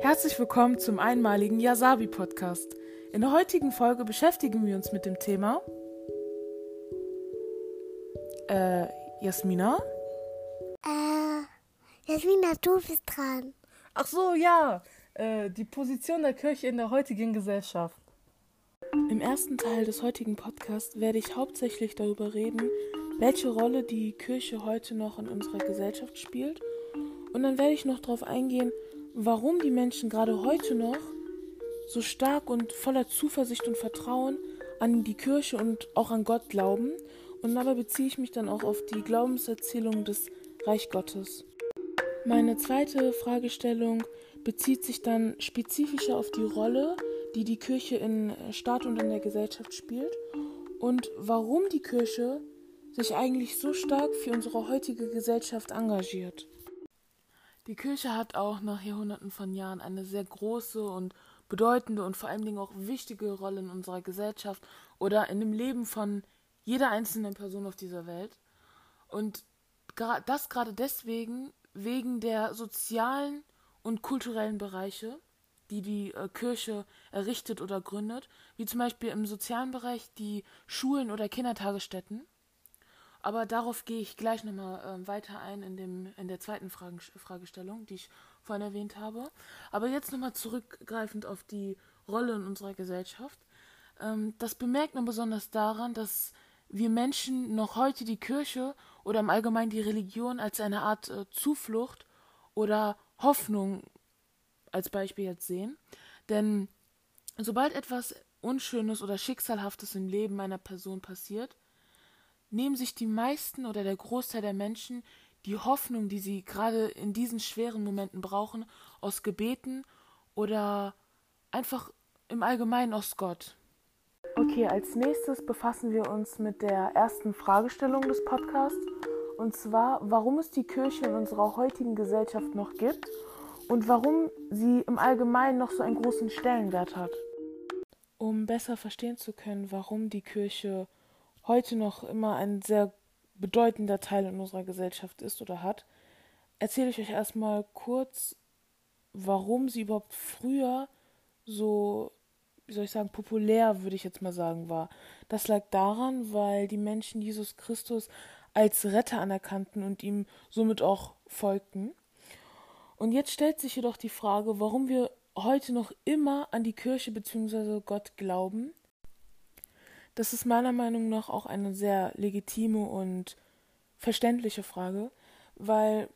Herzlich willkommen zum einmaligen Yasabi Podcast. In der heutigen Folge beschäftigen wir uns mit dem Thema. Äh, Jasmina? Äh, Jasmina, du bist dran. Ach so, ja. Äh, die Position der Kirche in der heutigen Gesellschaft. Im ersten Teil des heutigen Podcasts werde ich hauptsächlich darüber reden, welche Rolle die Kirche heute noch in unserer Gesellschaft spielt. Und dann werde ich noch darauf eingehen, warum die Menschen gerade heute noch so stark und voller Zuversicht und Vertrauen an die Kirche und auch an Gott glauben. Und dabei beziehe ich mich dann auch auf die Glaubenserzählung des Reich Gottes. Meine zweite Fragestellung bezieht sich dann spezifischer auf die Rolle, die die Kirche in Staat und in der Gesellschaft spielt und warum die Kirche sich eigentlich so stark für unsere heutige Gesellschaft engagiert. Die Kirche hat auch nach Jahrhunderten von Jahren eine sehr große und bedeutende und vor allen Dingen auch wichtige Rolle in unserer Gesellschaft oder in dem Leben von jeder einzelnen Person auf dieser Welt. Und das gerade deswegen, wegen der sozialen und kulturellen Bereiche, die die äh, Kirche errichtet oder gründet, wie zum Beispiel im sozialen Bereich die Schulen oder Kindertagesstätten aber darauf gehe ich gleich nochmal äh, weiter ein in, dem, in der zweiten Fragen, Fragestellung, die ich vorhin erwähnt habe. Aber jetzt nochmal zurückgreifend auf die Rolle in unserer Gesellschaft. Ähm, das bemerkt man besonders daran, dass wir Menschen noch heute die Kirche oder im Allgemeinen die Religion als eine Art äh, Zuflucht oder Hoffnung als Beispiel jetzt sehen. Denn sobald etwas Unschönes oder Schicksalhaftes im Leben einer Person passiert, nehmen sich die meisten oder der Großteil der Menschen die Hoffnung, die sie gerade in diesen schweren Momenten brauchen, aus Gebeten oder einfach im Allgemeinen aus Gott. Okay, als nächstes befassen wir uns mit der ersten Fragestellung des Podcasts, und zwar, warum es die Kirche in unserer heutigen Gesellschaft noch gibt und warum sie im Allgemeinen noch so einen großen Stellenwert hat. Um besser verstehen zu können, warum die Kirche heute noch immer ein sehr bedeutender Teil in unserer Gesellschaft ist oder hat, erzähle ich euch erstmal kurz, warum sie überhaupt früher so, wie soll ich sagen, populär, würde ich jetzt mal sagen, war. Das lag daran, weil die Menschen Jesus Christus als Retter anerkannten und ihm somit auch folgten. Und jetzt stellt sich jedoch die Frage, warum wir heute noch immer an die Kirche bzw. Gott glauben das ist meiner Meinung nach auch eine sehr legitime und verständliche Frage, weil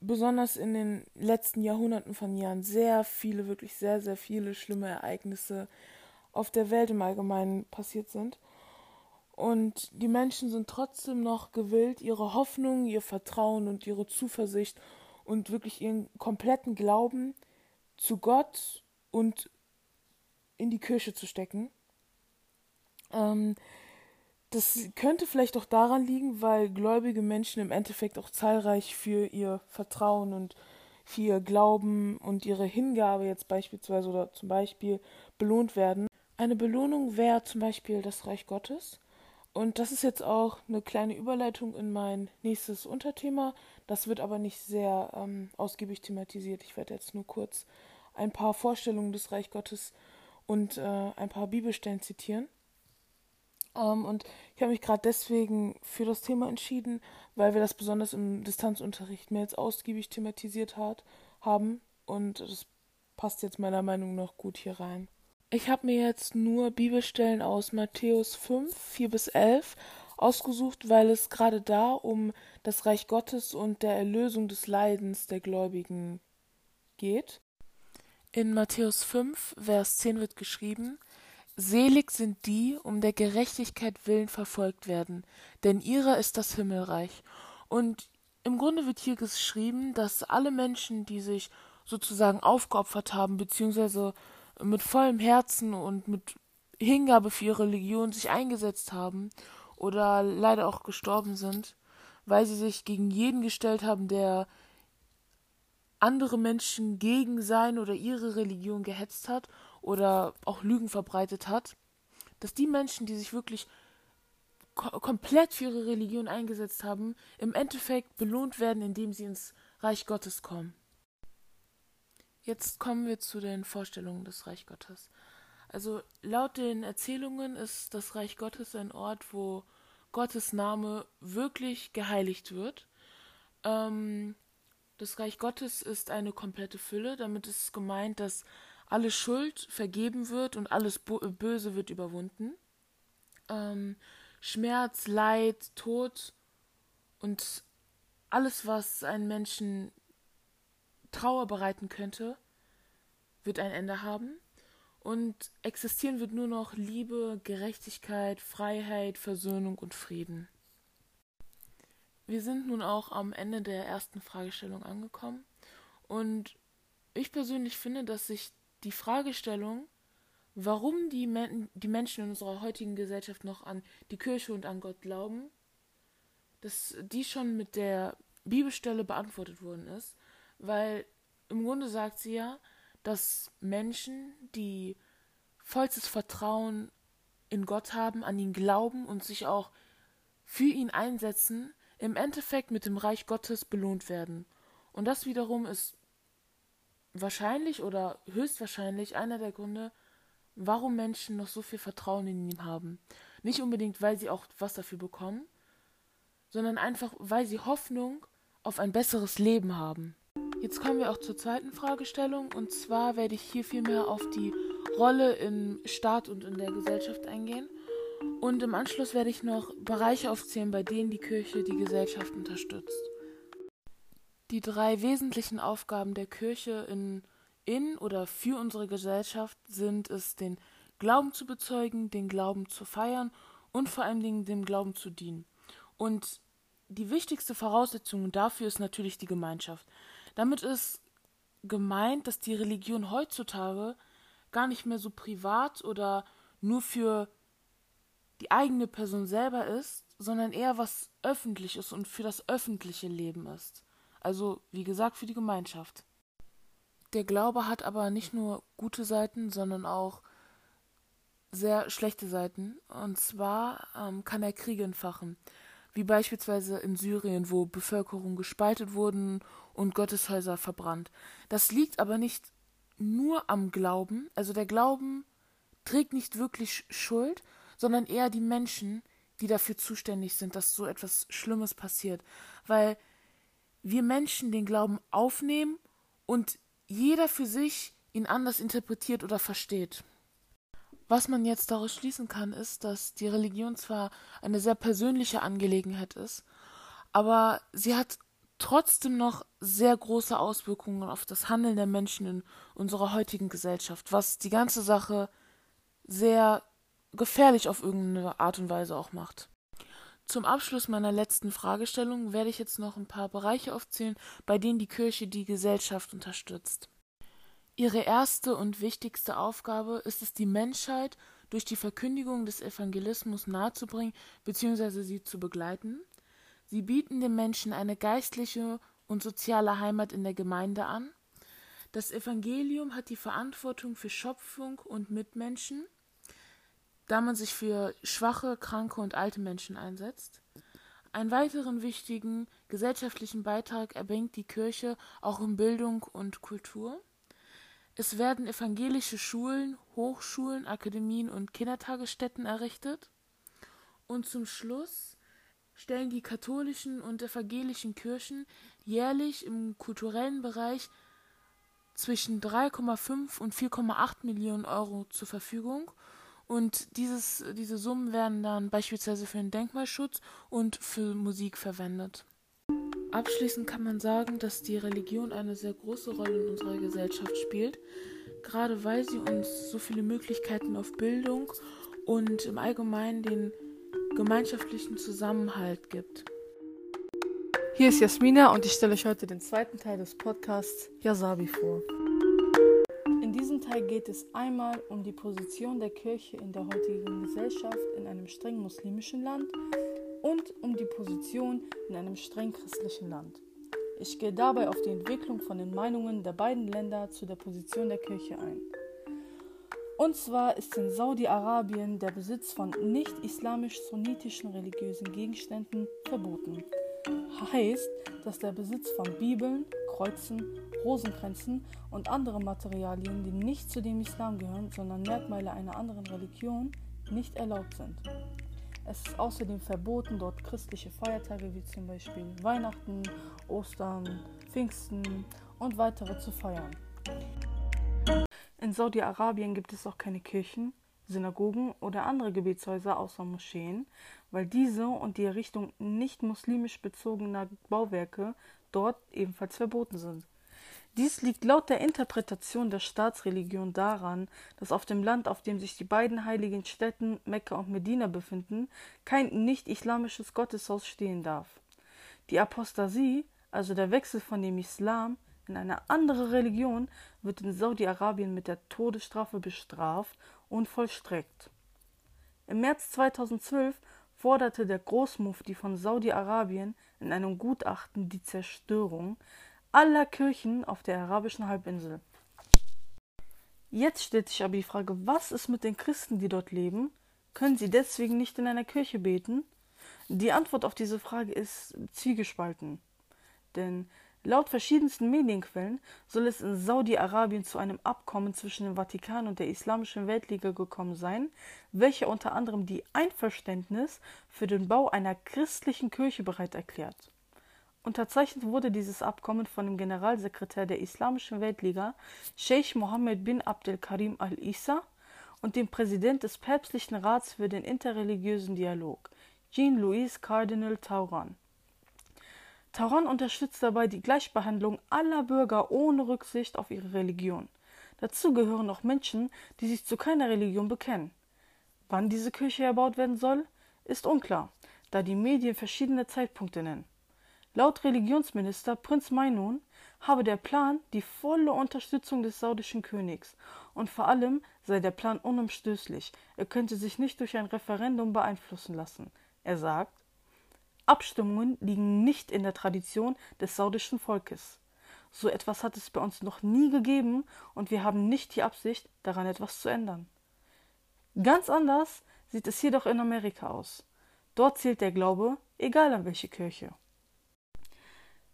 besonders in den letzten Jahrhunderten von Jahren sehr viele, wirklich sehr, sehr viele schlimme Ereignisse auf der Welt im Allgemeinen passiert sind. Und die Menschen sind trotzdem noch gewillt, ihre Hoffnung, ihr Vertrauen und ihre Zuversicht und wirklich ihren kompletten Glauben zu Gott und in die Kirche zu stecken. Ähm, das könnte vielleicht auch daran liegen, weil gläubige Menschen im Endeffekt auch zahlreich für ihr Vertrauen und für ihr Glauben und ihre Hingabe jetzt beispielsweise oder zum Beispiel belohnt werden. Eine Belohnung wäre zum Beispiel das Reich Gottes. Und das ist jetzt auch eine kleine Überleitung in mein nächstes Unterthema. Das wird aber nicht sehr ähm, ausgiebig thematisiert. Ich werde jetzt nur kurz ein paar Vorstellungen des Reich Gottes und äh, ein paar Bibelstellen zitieren. Um, ähm, und ich habe mich gerade deswegen für das Thema entschieden, weil wir das besonders im Distanzunterricht mehr als ausgiebig thematisiert hat, haben. Und das passt jetzt meiner Meinung nach gut hier rein. Ich habe mir jetzt nur Bibelstellen aus Matthäus 5, 4 bis 11 ausgesucht, weil es gerade da um das Reich Gottes und der Erlösung des Leidens der Gläubigen geht. In Matthäus 5, Vers 10 wird geschrieben, Selig sind die, um der Gerechtigkeit willen verfolgt werden, denn ihrer ist das Himmelreich. Und im Grunde wird hier geschrieben, dass alle Menschen, die sich sozusagen aufgeopfert haben, beziehungsweise mit vollem Herzen und mit Hingabe für ihre Religion sich eingesetzt haben oder leider auch gestorben sind, weil sie sich gegen jeden gestellt haben, der andere Menschen gegen sein oder ihre Religion gehetzt hat oder auch Lügen verbreitet hat, dass die Menschen, die sich wirklich ko komplett für ihre Religion eingesetzt haben, im Endeffekt belohnt werden, indem sie ins Reich Gottes kommen. Jetzt kommen wir zu den Vorstellungen des Reich Gottes. Also laut den Erzählungen ist das Reich Gottes ein Ort, wo Gottes Name wirklich geheiligt wird. Ähm, das Reich Gottes ist eine komplette Fülle. Damit ist gemeint, dass alle Schuld vergeben wird und alles Böse wird überwunden. Ähm, Schmerz, Leid, Tod und alles, was einen Menschen Trauer bereiten könnte, wird ein Ende haben. Und existieren wird nur noch Liebe, Gerechtigkeit, Freiheit, Versöhnung und Frieden. Wir sind nun auch am Ende der ersten Fragestellung angekommen. Und ich persönlich finde, dass sich die Fragestellung, warum die, Men die Menschen in unserer heutigen Gesellschaft noch an die Kirche und an Gott glauben, dass die schon mit der Bibelstelle beantwortet worden ist, weil im Grunde sagt sie ja, dass Menschen, die vollstes Vertrauen in Gott haben, an ihn glauben und sich auch für ihn einsetzen, im Endeffekt mit dem Reich Gottes belohnt werden. Und das wiederum ist wahrscheinlich oder höchstwahrscheinlich einer der Gründe, warum Menschen noch so viel Vertrauen in ihn haben. Nicht unbedingt, weil sie auch was dafür bekommen, sondern einfach, weil sie Hoffnung auf ein besseres Leben haben. Jetzt kommen wir auch zur zweiten Fragestellung und zwar werde ich hier vielmehr auf die Rolle im Staat und in der Gesellschaft eingehen und im Anschluss werde ich noch Bereiche aufzählen, bei denen die Kirche die Gesellschaft unterstützt. Die drei wesentlichen Aufgaben der Kirche in, in oder für unsere Gesellschaft sind es, den Glauben zu bezeugen, den Glauben zu feiern und vor allen Dingen dem Glauben zu dienen. Und die wichtigste Voraussetzung dafür ist natürlich die Gemeinschaft. Damit ist gemeint, dass die Religion heutzutage gar nicht mehr so privat oder nur für die eigene Person selber ist, sondern eher was Öffentliches und für das öffentliche Leben ist. Also, wie gesagt, für die Gemeinschaft. Der Glaube hat aber nicht nur gute Seiten, sondern auch sehr schlechte Seiten. Und zwar ähm, kann er Kriege entfachen, wie beispielsweise in Syrien, wo Bevölkerung gespaltet wurden und Gotteshäuser verbrannt. Das liegt aber nicht nur am Glauben, also der Glauben trägt nicht wirklich Schuld, sondern eher die Menschen, die dafür zuständig sind, dass so etwas Schlimmes passiert. Weil wir Menschen den Glauben aufnehmen und jeder für sich ihn anders interpretiert oder versteht. Was man jetzt daraus schließen kann, ist, dass die Religion zwar eine sehr persönliche Angelegenheit ist, aber sie hat trotzdem noch sehr große Auswirkungen auf das Handeln der Menschen in unserer heutigen Gesellschaft, was die ganze Sache sehr gefährlich auf irgendeine Art und Weise auch macht. Zum Abschluss meiner letzten Fragestellung werde ich jetzt noch ein paar Bereiche aufzählen, bei denen die Kirche die Gesellschaft unterstützt. Ihre erste und wichtigste Aufgabe ist es, die Menschheit durch die Verkündigung des Evangelismus nahezubringen bzw. sie zu begleiten. Sie bieten den Menschen eine geistliche und soziale Heimat in der Gemeinde an. Das Evangelium hat die Verantwortung für Schöpfung und Mitmenschen da man sich für schwache, kranke und alte Menschen einsetzt. Einen weiteren wichtigen gesellschaftlichen Beitrag erbringt die Kirche auch in Bildung und Kultur. Es werden evangelische Schulen, Hochschulen, Akademien und Kindertagesstätten errichtet. Und zum Schluss stellen die katholischen und evangelischen Kirchen jährlich im kulturellen Bereich zwischen 3,5 und 4,8 Millionen Euro zur Verfügung und dieses, diese Summen werden dann beispielsweise für den Denkmalschutz und für Musik verwendet. Abschließend kann man sagen, dass die Religion eine sehr große Rolle in unserer Gesellschaft spielt, gerade weil sie uns so viele Möglichkeiten auf Bildung und im Allgemeinen den gemeinschaftlichen Zusammenhalt gibt. Hier ist Jasmina und ich stelle euch heute den zweiten Teil des Podcasts Yasabi vor. Teil geht es einmal um die Position der Kirche in der heutigen Gesellschaft in einem streng muslimischen Land und um die Position in einem streng christlichen Land. Ich gehe dabei auf die Entwicklung von den Meinungen der beiden Länder zu der Position der Kirche ein. Und zwar ist in Saudi-Arabien der Besitz von nicht islamisch-sunnitischen religiösen Gegenständen verboten. heißt, dass der Besitz von Bibeln, Kreuzen, Rosenkränzen und anderen Materialien, die nicht zu dem Islam gehören, sondern Merkmale einer anderen Religion, nicht erlaubt sind. Es ist außerdem verboten, dort christliche Feiertage wie zum Beispiel Weihnachten, Ostern, Pfingsten und weitere zu feiern. In Saudi-Arabien gibt es auch keine Kirchen, Synagogen oder andere Gebetshäuser außer Moscheen, weil diese und die Errichtung nicht muslimisch bezogener Bauwerke dort ebenfalls verboten sind. Dies liegt laut der Interpretation der Staatsreligion daran, dass auf dem Land, auf dem sich die beiden heiligen Städten Mekka und Medina befinden, kein nicht-islamisches Gotteshaus stehen darf. Die Apostasie, also der Wechsel von dem Islam in eine andere Religion, wird in Saudi-Arabien mit der Todesstrafe bestraft und vollstreckt. Im März 2012 forderte der Großmufti von Saudi-Arabien in einem Gutachten die Zerstörung aller Kirchen auf der arabischen Halbinsel. Jetzt stellt sich aber die Frage, was ist mit den Christen, die dort leben? Können sie deswegen nicht in einer Kirche beten? Die Antwort auf diese Frage ist zwiegespalten. Denn Laut verschiedensten Medienquellen soll es in Saudi-Arabien zu einem Abkommen zwischen dem Vatikan und der Islamischen Weltliga gekommen sein, welcher unter anderem die Einverständnis für den Bau einer christlichen Kirche bereit erklärt. Unterzeichnet wurde dieses Abkommen von dem Generalsekretär der Islamischen Weltliga, Sheikh Mohammed bin Abdel Karim al-Issa, und dem Präsident des Päpstlichen Rats für den interreligiösen Dialog, Jean-Louis Cardinal Tauran. Tauran unterstützt dabei die Gleichbehandlung aller Bürger ohne Rücksicht auf ihre Religion. Dazu gehören auch Menschen, die sich zu keiner Religion bekennen. Wann diese Kirche erbaut werden soll, ist unklar, da die Medien verschiedene Zeitpunkte nennen. Laut Religionsminister Prinz Mainun habe der Plan die volle Unterstützung des saudischen Königs und vor allem sei der Plan unumstößlich, er könnte sich nicht durch ein Referendum beeinflussen lassen. Er sagt, Abstimmungen liegen nicht in der Tradition des saudischen Volkes. So etwas hat es bei uns noch nie gegeben und wir haben nicht die Absicht, daran etwas zu ändern. Ganz anders sieht es jedoch in Amerika aus. Dort zählt der Glaube, egal an welche Kirche.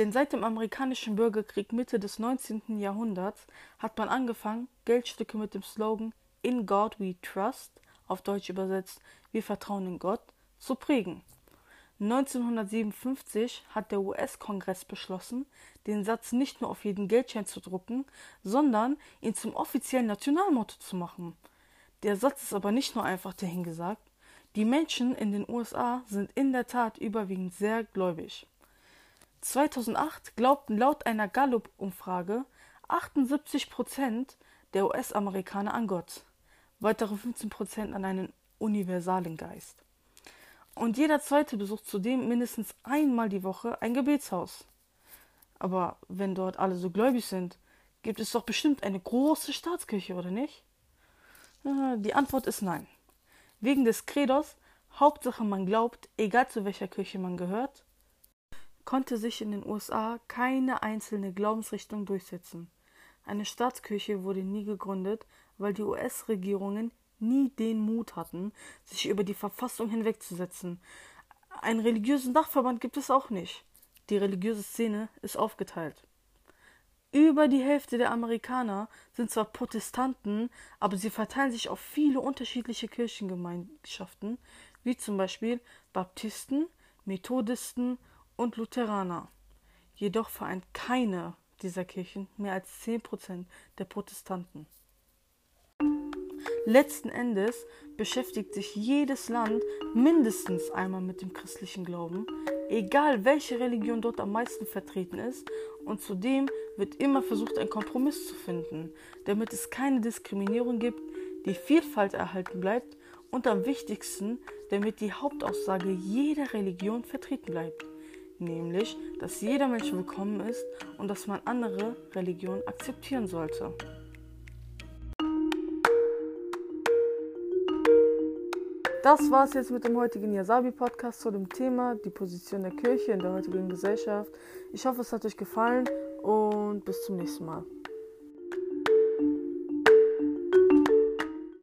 Denn seit dem amerikanischen Bürgerkrieg Mitte des 19. Jahrhunderts hat man angefangen, Geldstücke mit dem Slogan In God We Trust, auf Deutsch übersetzt, wir vertrauen in Gott, zu prägen. 1957 hat der US-Kongress beschlossen, den Satz nicht nur auf jeden Geldschein zu drucken, sondern ihn zum offiziellen Nationalmotto zu machen. Der Satz ist aber nicht nur einfach dahingesagt. Die Menschen in den USA sind in der Tat überwiegend sehr gläubig. 2008 glaubten laut einer Gallup-Umfrage 78 Prozent der US-Amerikaner an Gott, weitere 15 Prozent an einen universalen Geist. Und jeder zweite besucht zudem mindestens einmal die Woche ein Gebetshaus. Aber wenn dort alle so gläubig sind, gibt es doch bestimmt eine große Staatskirche, oder nicht? Die Antwort ist nein. Wegen des Credos, Hauptsache man glaubt, egal zu welcher Kirche man gehört, konnte sich in den USA keine einzelne Glaubensrichtung durchsetzen. Eine Staatskirche wurde nie gegründet, weil die US-Regierungen nie den Mut hatten, sich über die Verfassung hinwegzusetzen. Einen religiösen Dachverband gibt es auch nicht. Die religiöse Szene ist aufgeteilt. Über die Hälfte der Amerikaner sind zwar Protestanten, aber sie verteilen sich auf viele unterschiedliche Kirchengemeinschaften, wie zum Beispiel Baptisten, Methodisten und Lutheraner. Jedoch vereint keine dieser Kirchen mehr als 10% der Protestanten. Letzten Endes beschäftigt sich jedes Land mindestens einmal mit dem christlichen Glauben, egal welche Religion dort am meisten vertreten ist, und zudem wird immer versucht, einen Kompromiss zu finden, damit es keine Diskriminierung gibt, die Vielfalt erhalten bleibt und am wichtigsten, damit die Hauptaussage jeder Religion vertreten bleibt, nämlich, dass jeder Mensch willkommen ist und dass man andere Religionen akzeptieren sollte. Das war es jetzt mit dem heutigen Yasabi-Podcast zu dem Thema die Position der Kirche in der heutigen Gesellschaft. Ich hoffe, es hat euch gefallen und bis zum nächsten Mal.